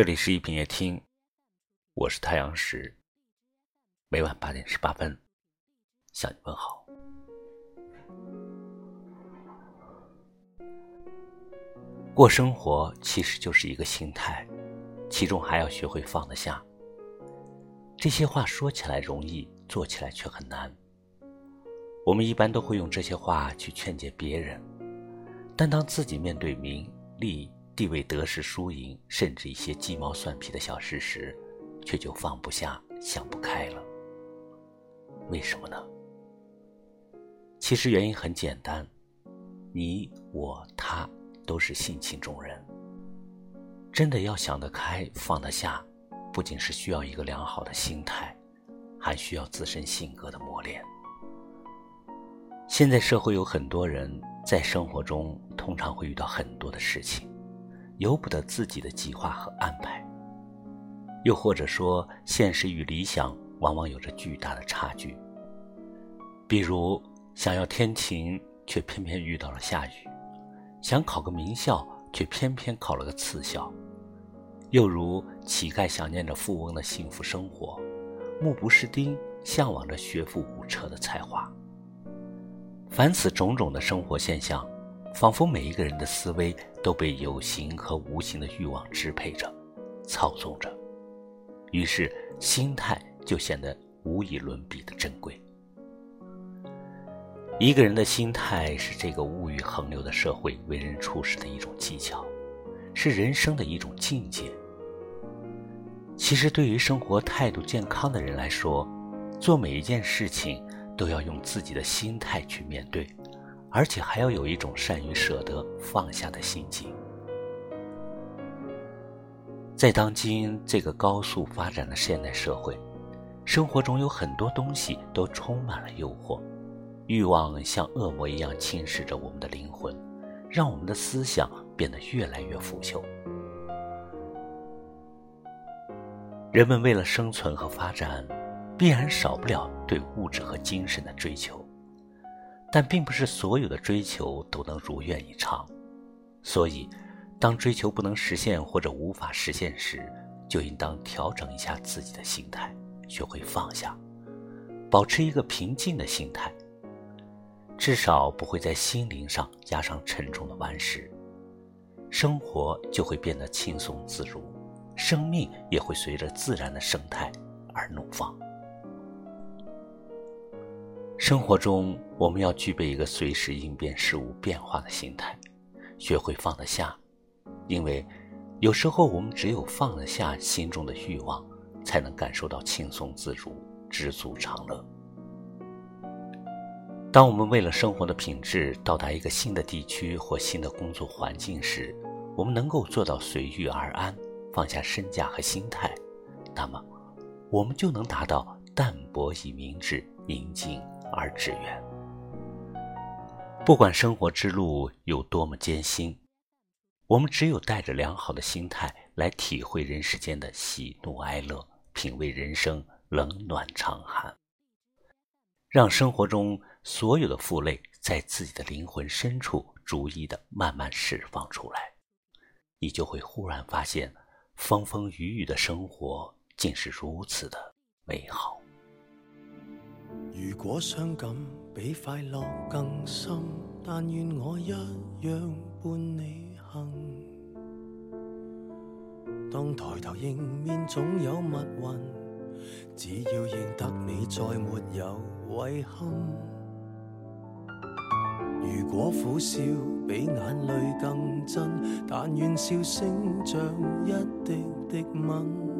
这里是一品夜听，我是太阳石，每晚八点十八分向你问好。过生活其实就是一个心态，其中还要学会放得下。这些话说起来容易，做起来却很难。我们一般都会用这些话去劝解别人，但当自己面对名利。地位、得失、输赢，甚至一些鸡毛蒜皮的小事时，却就放不下、想不开了。为什么呢？其实原因很简单，你、我、他都是性情中人。真的要想得开、放得下，不仅是需要一个良好的心态，还需要自身性格的磨练。现在社会有很多人在生活中，通常会遇到很多的事情。由不得自己的计划和安排，又或者说，现实与理想往往有着巨大的差距。比如，想要天晴，却偏偏遇到了下雨；想考个名校，却偏偏考了个次校；又如乞丐想念着富翁的幸福生活，目不识丁，向往着学富五车的才华。凡此种种的生活现象。仿佛每一个人的思维都被有形和无形的欲望支配着、操纵着，于是心态就显得无以伦比的珍贵。一个人的心态是这个物欲横流的社会为人处事的一种技巧，是人生的一种境界。其实，对于生活态度健康的人来说，做每一件事情都要用自己的心态去面对。而且还要有一种善于舍得放下的心境。在当今这个高速发展的现代社会，生活中有很多东西都充满了诱惑，欲望像恶魔一样侵蚀着我们的灵魂，让我们的思想变得越来越腐朽。人们为了生存和发展，必然少不了对物质和精神的追求。但并不是所有的追求都能如愿以偿，所以，当追求不能实现或者无法实现时，就应当调整一下自己的心态，学会放下，保持一个平静的心态，至少不会在心灵上压上沉重的顽石，生活就会变得轻松自如，生命也会随着自然的生态而怒放。生活中，我们要具备一个随时应变事物变化的心态，学会放得下，因为有时候我们只有放得下心中的欲望，才能感受到轻松自如、知足常乐。当我们为了生活的品质到达一个新的地区或新的工作环境时，我们能够做到随遇而安，放下身价和心态，那么我们就能达到淡泊以明志，宁静。而致远。不管生活之路有多么艰辛，我们只有带着良好的心态来体会人世间的喜怒哀乐，品味人生冷暖长寒，让生活中所有的负累在自己的灵魂深处逐一的慢慢释放出来，你就会忽然发现，风风雨雨的生活竟是如此的美好。如果伤感比快乐更深，但愿我一样伴你行。当抬头迎面总有密云，只要认得你，再没有遗憾。如果苦笑比眼泪更真，但愿笑声像一滴滴吻。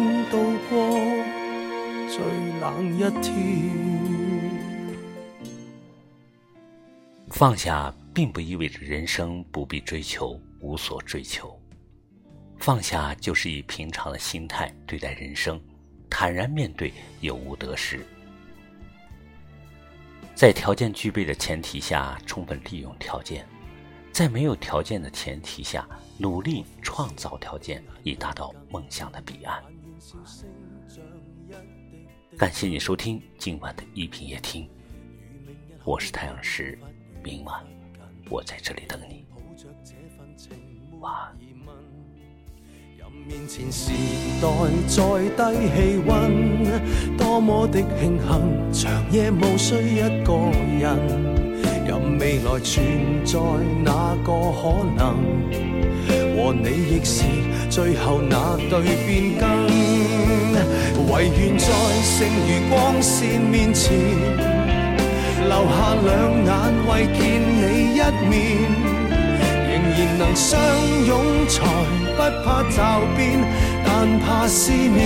最冷一天。放下并不意味着人生不必追求，无所追求。放下就是以平常的心态对待人生，坦然面对有无得失。在条件具备的前提下，充分利用条件；在没有条件的前提下，努力创造条件，以达到梦想的彼岸。感谢你收听今晚的一品夜听，我是太阳石，明晚我在这里等你。晚安。面前时代再低气温，多么的庆幸，长夜无需一个人。任未来存在哪个可能，和你亦是最后那对变更。唯愿在剩余光线面前，留下两眼为见你一面。仍然能相拥，才不怕骤变，但怕思念。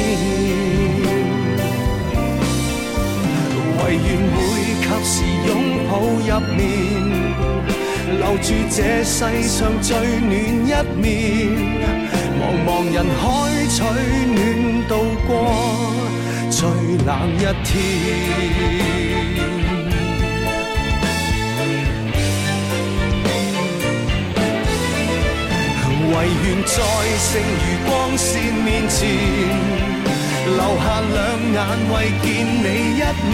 唯愿会及时拥抱入眠，留住这世上最暖一面。茫茫人海取暖，度过最冷一天。唯愿在剩余光线面前，留下两眼为见你一面。